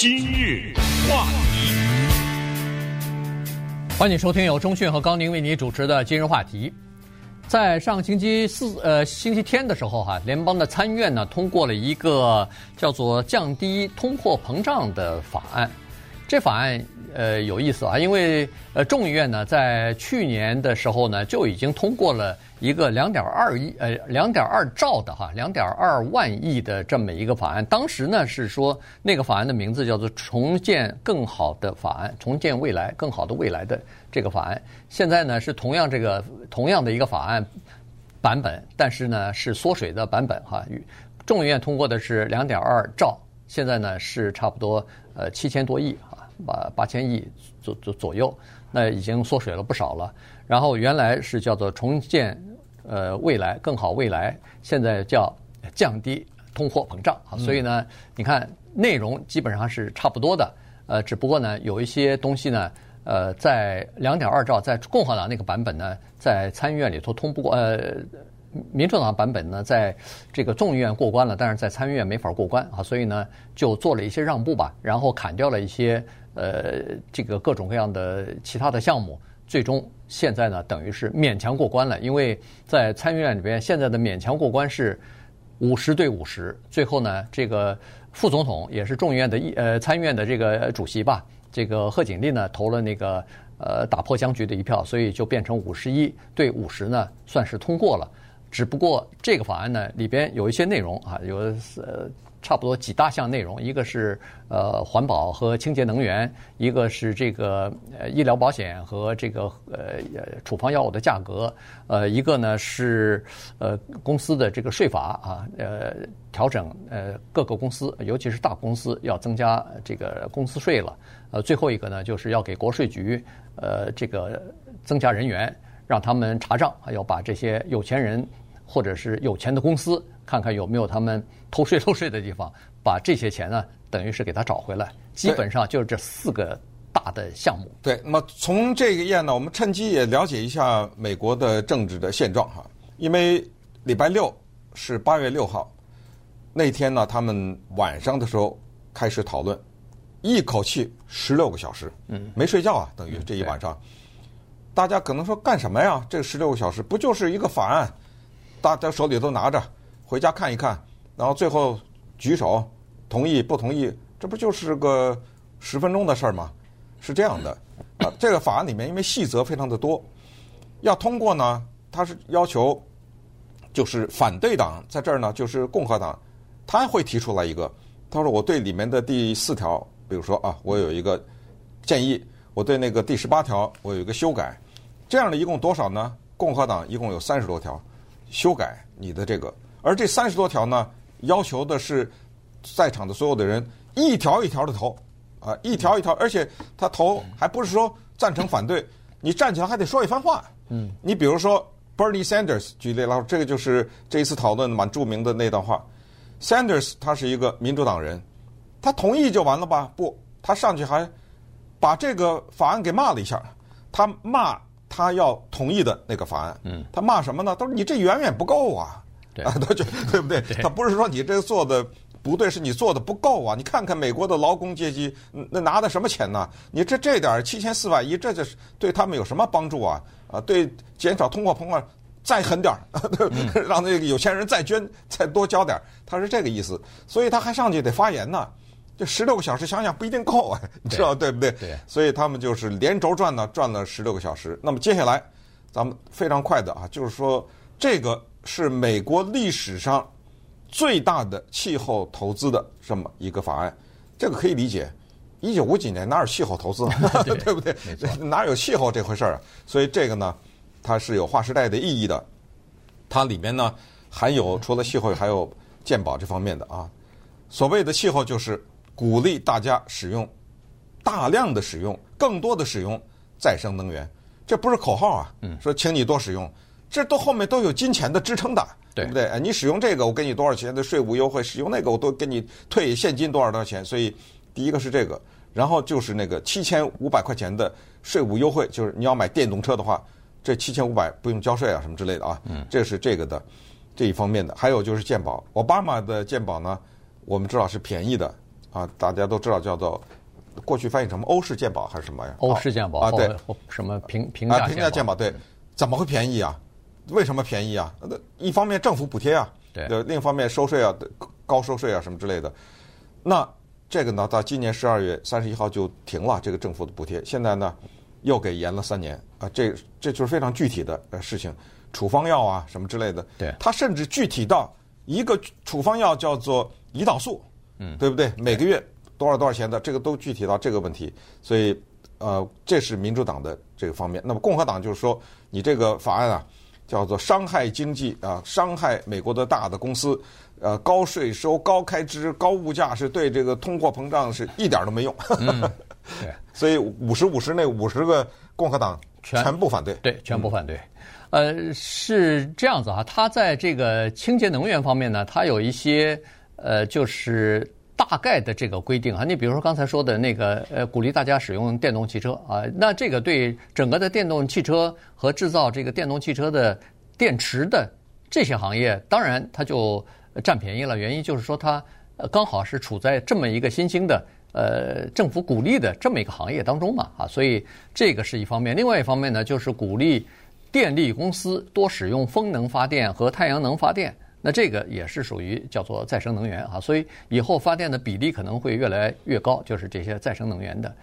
今日话题，欢迎收听由中讯和高宁为你主持的今日话题。在上星期四呃星期天的时候哈、联邦的参院呢通过了一个叫做降低通货膨胀的法案。这法案呃有意思啊，因为呃众议院呢在去年的时候呢就已经通过了一个两点二亿呃两点二兆的哈两点二万亿的这么一个法案。当时呢是说那个法案的名字叫做“重建更好的法案”，重建未来更好的未来的这个法案。现在呢是同样这个同样的一个法案版本，但是呢是缩水的版本哈。众议院通过的是两点二兆，现在呢是差不多呃七千多亿。八八千亿左左左右，那已经缩水了不少了。然后原来是叫做重建呃未来更好未来，现在叫降低通货膨胀啊。所以呢，你看内容基本上是差不多的，呃，只不过呢有一些东西呢，呃，在两点二兆在共和党那个版本呢，在参议院里头通不过呃。民主党版本呢，在这个众议院过关了，但是在参议院没法过关啊，所以呢，就做了一些让步吧，然后砍掉了一些呃这个各种各样的其他的项目，最终现在呢，等于是勉强过关了。因为在参议院里边，现在的勉强过关是五十对五十，最后呢，这个副总统也是众议院的议呃参议院的这个主席吧，这个贺锦丽呢投了那个呃打破僵局的一票，所以就变成五十一对五十呢，算是通过了。只不过这个法案呢，里边有一些内容啊，有呃差不多几大项内容，一个是呃环保和清洁能源，一个是这个呃医疗保险和这个呃处方药物的价格，呃一个呢是呃公司的这个税法啊，呃调整呃各个公司，尤其是大公司要增加这个公司税了，呃最后一个呢就是要给国税局呃这个增加人员。让他们查账，还要把这些有钱人或者是有钱的公司，看看有没有他们偷税漏税的地方，把这些钱呢，等于是给他找回来。基本上就是这四个大的项目。对，那么从这个页呢，我们趁机也了解一下美国的政治的现状哈。因为礼拜六是八月六号那天呢，他们晚上的时候开始讨论，一口气十六个小时，嗯，没睡觉啊，等于这一晚上。大家可能说干什么呀？这十六个小时不就是一个法案，大家手里都拿着，回家看一看，然后最后举手同意不同意，这不就是个十分钟的事儿吗？是这样的啊，这个法案里面因为细则非常的多，要通过呢，他是要求就是反对党在这儿呢，就是共和党，他会提出来一个，他说我对里面的第四条，比如说啊，我有一个建议，我对那个第十八条我有一个修改。这样的一共多少呢？共和党一共有三十多条修改你的这个，而这三十多条呢，要求的是在场的所有的人一条一条的投，啊，一条一条，而且他投还不是说赞成反对，你站起来还得说一番话。嗯，你比如说 Bernie Sanders 举例来说，这个就是这一次讨论蛮著名的那段话。Sanders 他是一个民主党人，他同意就完了吧？不，他上去还把这个法案给骂了一下，他骂。他要同意的那个法案，嗯，他骂什么呢？他说你这远远不够啊，对啊，他就对不对？他不是说你这做的不对，是你做的不够啊！你看看美国的劳工阶级，那拿的什么钱呢？你这这点七千四百亿，这就是对他们有什么帮助啊？啊，对，减少通货膨胀再狠点儿，嗯、让那个有钱人再捐再多交点儿，他是这个意思，所以他还上去得发言呢。这十六个小时想想不一定够啊，你知道对不对？对，所以他们就是连轴转呢，转了十六个小时。那么接下来，咱们非常快的啊，就是说这个是美国历史上最大的气候投资的这么一个法案，这个可以理解。一九五几年哪有气候投资啊？对，对不对？哪有气候这回事儿啊？所以这个呢，它是有划时代的意义的。它里面呢含有除了气候，还有鉴宝这方面的啊。所谓的气候就是。鼓励大家使用大量的使用、更多的使用再生能源，这不是口号啊！说请你多使用，这都后面都有金钱的支撑的，对不对？你使用这个，我给你多少钱的税务优惠；使用那个，我都给你退现金多少多少钱。所以第一个是这个，然后就是那个七千五百块钱的税务优惠，就是你要买电动车的话，这七千五百不用交税啊，什么之类的啊。嗯，这是这个的这一方面的。还有就是健保，奥巴马的健保呢，我们知道是便宜的。啊，大家都知道叫做过去翻译成什么欧式鉴宝还是什么呀？欧式鉴宝啊，对，什么平平价平价鉴宝对，怎么会便宜啊？为什么便宜啊？那一方面政府补贴啊，对，另一方面收税啊，高收税啊什么之类的。那这个呢，到今年十二月三十一号就停了这个政府的补贴，现在呢又给延了三年啊，这这就是非常具体的呃事情，处方药啊什么之类的。对，它甚至具体到一个处方药叫做胰岛素，嗯，对不对？每个月多少多少钱的，这个都具体到这个问题。所以呃，这是民主党的这个方面。那么共和党就是说，你这个法案啊。叫做伤害经济啊，伤害美国的大的公司，呃，高税收、高开支、高物价是对这个通货膨胀是一点都没用。嗯，对，所以五十五十那五十个共和党全部反对，对，全部反对。呃，是这样子哈，他在这个清洁能源方面呢，他有一些呃，就是。大概的这个规定啊，你比如说刚才说的那个呃，鼓励大家使用电动汽车啊，那这个对整个的电动汽车和制造这个电动汽车的电池的这些行业，当然它就占便宜了。原因就是说它刚好是处在这么一个新兴的呃政府鼓励的这么一个行业当中嘛啊，所以这个是一方面。另外一方面呢，就是鼓励电力公司多使用风能发电和太阳能发电。那这个也是属于叫做再生能源啊，所以以后发电的比例可能会越来越高，就是这些再生能源的。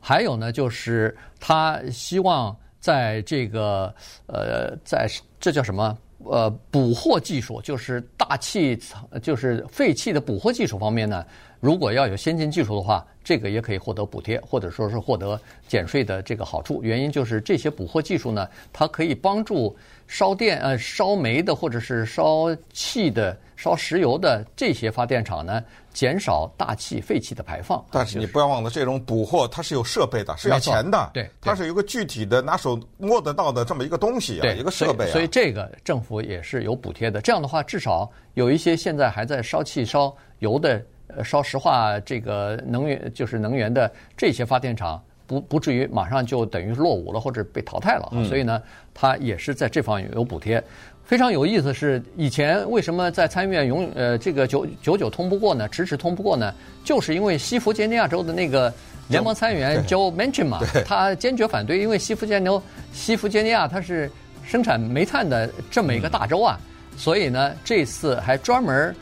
还有呢，就是他希望在这个呃，在这叫什么呃捕获技术，就是大气层，就是废气的捕获技术方面呢，如果要有先进技术的话，这个也可以获得补贴，或者说是获得减税的这个好处。原因就是这些捕获技术呢，它可以帮助。烧电呃烧煤的或者是烧气的烧石油的这些发电厂呢，减少大气废气的排放。但是你不要忘了，这种捕获它是有设备的，是要钱的。对，它是一个具体的拿手摸得到的这么一个东西啊，对，一个设备啊。所以这个政府也是有补贴的。这样的话，至少有一些现在还在烧气烧油的、呃烧石化这个能源就是能源的这些发电厂。不不至于马上就等于落伍了或者被淘汰了，嗯、所以呢，它也是在这方面有补贴。非常有意思是，以前为什么在参议院永呃这个久久久通不过呢？迟迟通不过呢？就是因为西弗吉尼亚州的那个联邦参议员 Joe Manchin 嘛，他坚决反对，因为西弗吉尼亚西弗吉尼亚它是生产煤炭的这么一个大州啊，嗯、所以呢，这次还专门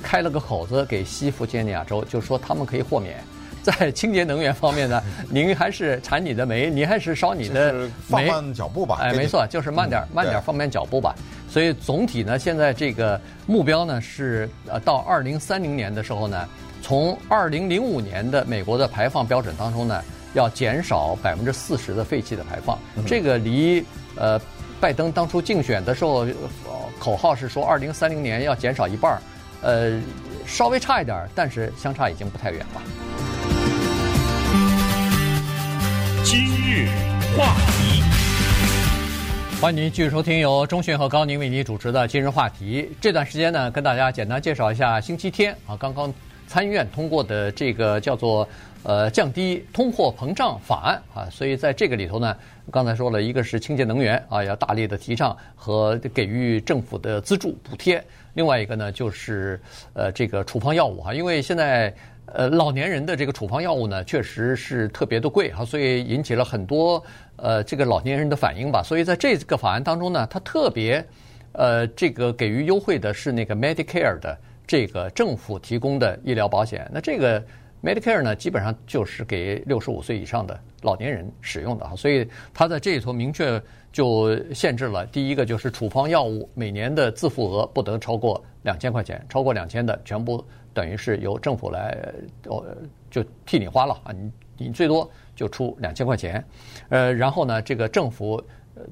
开了个口子给西弗吉尼亚州，就是说他们可以豁免。在清洁能源方面呢，您还是产你的煤，您还是烧你的煤，放慢脚步吧。哎，没错，就是慢点，慢点，放慢脚步吧。所以总体呢，现在这个目标呢是呃，到二零三零年的时候呢，从二零零五年的美国的排放标准当中呢，要减少百分之四十的废气的排放。这个离呃拜登当初竞选的时候口号是说二零三零年要减少一半儿，呃，稍微差一点，但是相差已经不太远了。话题，欢迎您继续收听由钟迅和高宁为您主持的《今日话题》。这段时间呢，跟大家简单介绍一下星期天啊，刚刚参议院通过的这个叫做呃降低通货膨胀法案啊。所以在这个里头呢，刚才说了一个是清洁能源啊，要大力的提倡和给予政府的资助补贴；另外一个呢，就是呃这个处方药物哈，因为现在。呃，老年人的这个处方药物呢，确实是特别的贵哈，所以引起了很多呃这个老年人的反应吧。所以在这个法案当中呢，它特别呃这个给予优惠的是那个 Medicare 的这个政府提供的医疗保险。那这个 Medicare 呢，基本上就是给六十五岁以上的老年人使用的哈。所以它在这里头明确就限制了，第一个就是处方药物每年的自付额不得超过两千块钱，超过两千的全部。等于是由政府来，哦，就替你花了啊，你你最多就出两千块钱，呃，然后呢，这个政府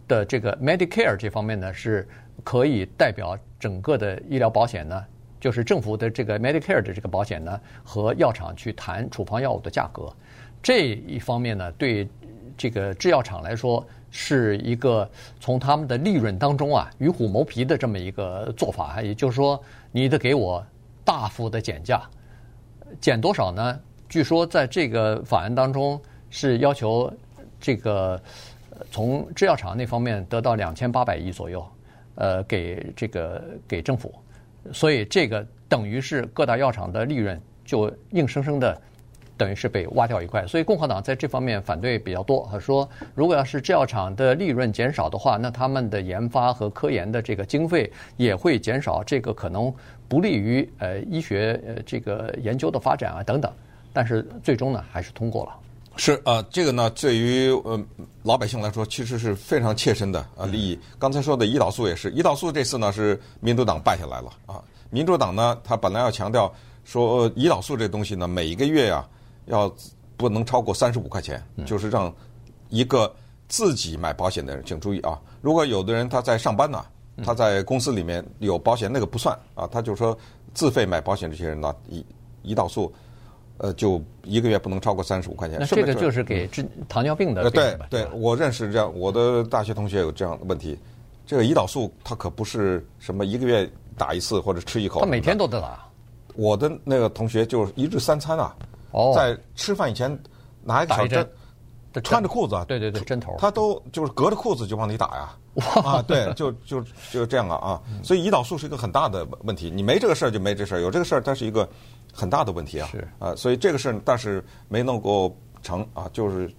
的这个 Medicare 这方面呢，是可以代表整个的医疗保险呢，就是政府的这个 Medicare 的这个保险呢，和药厂去谈处方药物的价格，这一方面呢，对这个制药厂来说是一个从他们的利润当中啊，与虎谋皮的这么一个做法，也就是说，你得给我。大幅的减价，减多少呢？据说在这个法案当中是要求这个从制药厂那方面得到两千八百亿左右，呃，给这个给政府，所以这个等于是各大药厂的利润就硬生生的。等于是被挖掉一块，所以共和党在这方面反对比较多。他说，如果要是制药厂的利润减少的话，那他们的研发和科研的这个经费也会减少，这个可能不利于呃医学呃这个研究的发展啊等等。但是最终呢，还是通过了。是啊、呃，这个呢，对于呃老百姓来说，其实是非常切身的啊利益。刚才说的胰岛素也是，胰岛素这次呢是民主党败下来了啊。民主党呢，他本来要强调说胰岛素这东西呢，每一个月呀。要不能超过三十五块钱，就是让一个自己买保险的人，请注意啊！如果有的人他在上班呢，他在公司里面有保险，那个不算啊。他就说自费买保险这些人呢，胰胰岛素，呃，就一个月不能超过三十五块钱。那这个就是给治糖尿病的病。对对，我认识这样，我的大学同学有这样的问题。这个胰岛素它可不是什么一个月打一次或者吃一口，他每天都得打。我的那个同学就是一日三餐啊。哦，在吃饭以前拿一个小针，穿着裤子，对对对，针头，他都就是隔着裤子就往里打呀，啊，对，就就就这样了啊，所以胰岛素是一个很大的问题，你没这个事儿就没这事儿，有这个事儿它是一个很大的问题啊，是。啊，所以这个事儿但是没能够成啊，就是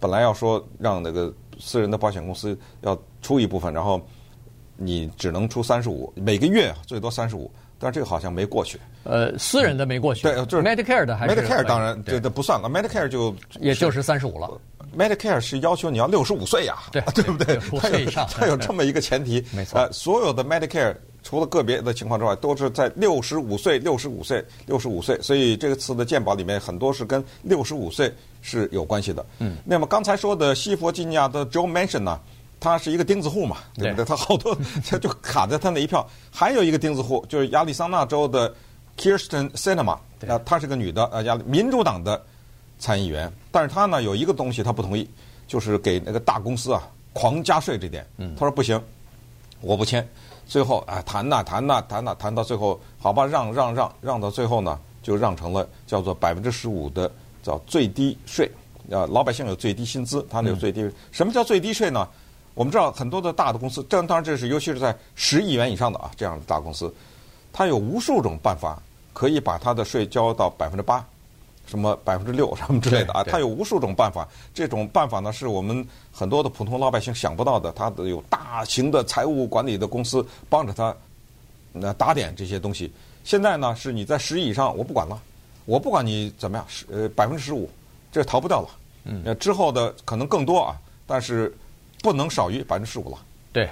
本来要说让那个私人的保险公司要出一部分，然后你只能出三十五，每个月最多三十五。但这个好像没过去。呃，私人的没过去。对，就是 Medicare 的还是 Medicare 当然这这不算了，Medicare 就也就是三十五了。Medicare 是要求你要六十五岁呀，对对不对？五岁以上，它有这么一个前提。没错。呃，所有的 Medicare 除了个别的情况之外，都是在六十五岁、六十五岁、六十五岁。所以这个词的鉴宝里面很多是跟六十五岁是有关系的。嗯。那么刚才说的西弗吉尼亚的 Joe Manchin 呢？他是一个钉子户嘛，对不对？他好多 他就卡在他那一票。还有一个钉子户就是亚利桑那州的 Kirsten Cinema 啊，她是个女的，啊，亚民主党的参议员。但是她呢有一个东西她不同意，就是给那个大公司啊狂加税这点。她说不行，我不签。最后啊谈呐谈呐谈呐谈到最后，好吧让让让让到最后呢，就让成了叫做百分之十五的叫最低税。啊，老百姓有最低薪资，他那有最低。什么叫最低税呢？我们知道很多的大的公司，这当然这是尤其是在十亿元以上的啊这样的大公司，它有无数种办法可以把它的税交到百分之八，什么百分之六 什么之类的啊，它有无数种办法。这种办法呢是我们很多的普通老百姓想不到的，它的有大型的财务管理的公司帮着他那打点这些东西。现在呢是你在十亿以上，我不管了，我不管你怎么样，十呃百分之十五，这逃不掉了。嗯，之后的可能更多啊，但是。不能少于百分之十五了。对，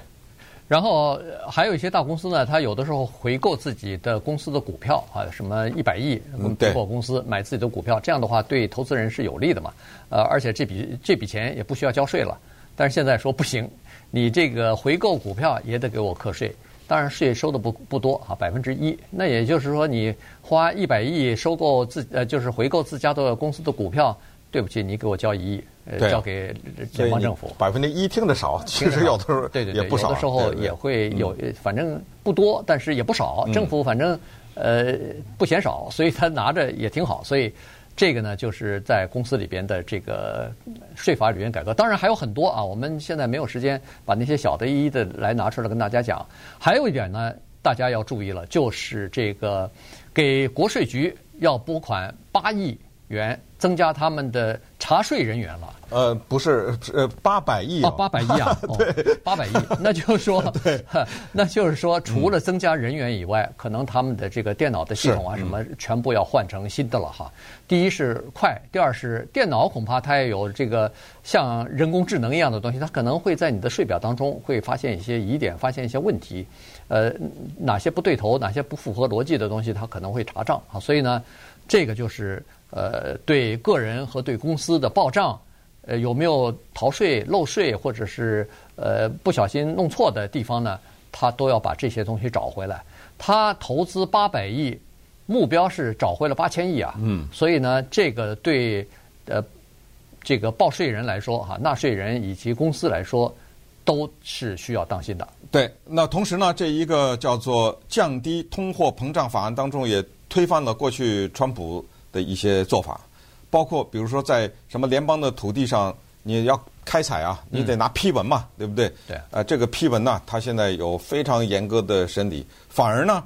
然后还有一些大公司呢，它有的时候回购自己的公司的股票啊，什么一百亿回购公司买自己的股票，这样的话对投资人是有利的嘛。呃，而且这笔这笔钱也不需要交税了。但是现在说不行，你这个回购股票也得给我课税，当然税收的不不多啊，百分之一。那也就是说，你花一百亿收购自呃，就是回购自家的公司的股票，对不起，你给我交一亿。交给联邦政府，百分之一听着少，其实有的时候对对对，也不少，有的时候也会有，反正不多，但是也不少。政府反正呃不嫌少，所以他拿着也挺好。所以这个呢，就是在公司里边的这个税法里面改革。当然还有很多啊，我们现在没有时间把那些小的一一的来拿出来跟大家讲。还有一点呢，大家要注意了，就是这个给国税局要拨款八亿元，增加他们的查税人员了。呃，不是，呃，八百亿哦，八百亿啊，对，八百亿，那就是说，对，那就是说，除了增加人员以外，可能他们的这个电脑的系统啊，什么全部要换成新的了哈。第一是快，第二是电脑恐怕它也有这个像人工智能一样的东西，它可能会在你的税表当中会发现一些疑点，发现一些问题，呃，哪些不对头，哪些不符合逻辑的东西，它可能会查账啊。所以呢，这个就是呃，对个人和对公司的报账。呃，有没有逃税、漏税，或者是呃不小心弄错的地方呢？他都要把这些东西找回来。他投资八百亿，目标是找回了八千亿啊。嗯。所以呢，这个对呃这个报税人来说哈，纳税人以及公司来说，都是需要当心的。对。那同时呢，这一个叫做降低通货膨胀法案当中，也推翻了过去川普的一些做法。包括比如说，在什么联邦的土地上，你要开采啊，你得拿批文嘛，嗯、对不对？对。呃，这个批文呢，它现在有非常严格的审理。反而呢，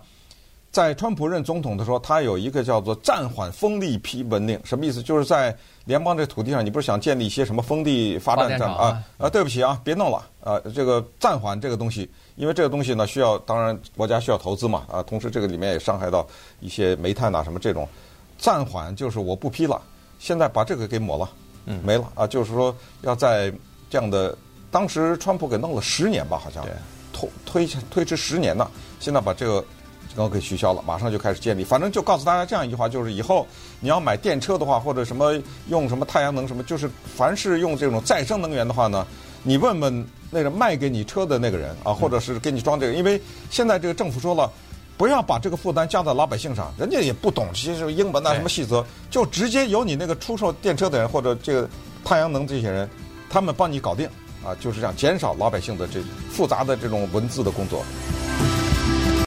在川普任总统的时候，他有一个叫做暂缓风力批文令，什么意思？就是在联邦这土地上，你不是想建立一些什么风力发电站啊？啊，对不起啊，别弄了啊！这个暂缓这个东西，因为这个东西呢，需要当然国家需要投资嘛啊，同时这个里面也伤害到一些煤炭呐什么这种。暂缓就是我不批了，现在把这个给抹了，嗯，没了啊，就是说要在这样的，当时川普给弄了十年吧，好像推推推迟十年呢，现在把这个。然后给取消了，马上就开始建立。反正就告诉大家这样一句话，就是以后你要买电车的话，或者什么用什么太阳能什么，就是凡是用这种再生能源的话呢，你问问那个卖给你车的那个人啊，或者是给你装这个，因为现在这个政府说了，不要把这个负担加在老百姓上，人家也不懂这些英文啊什么细则，就直接由你那个出售电车的人或者这个太阳能这些人，他们帮你搞定啊，就是这样减少老百姓的这复杂的这种文字的工作。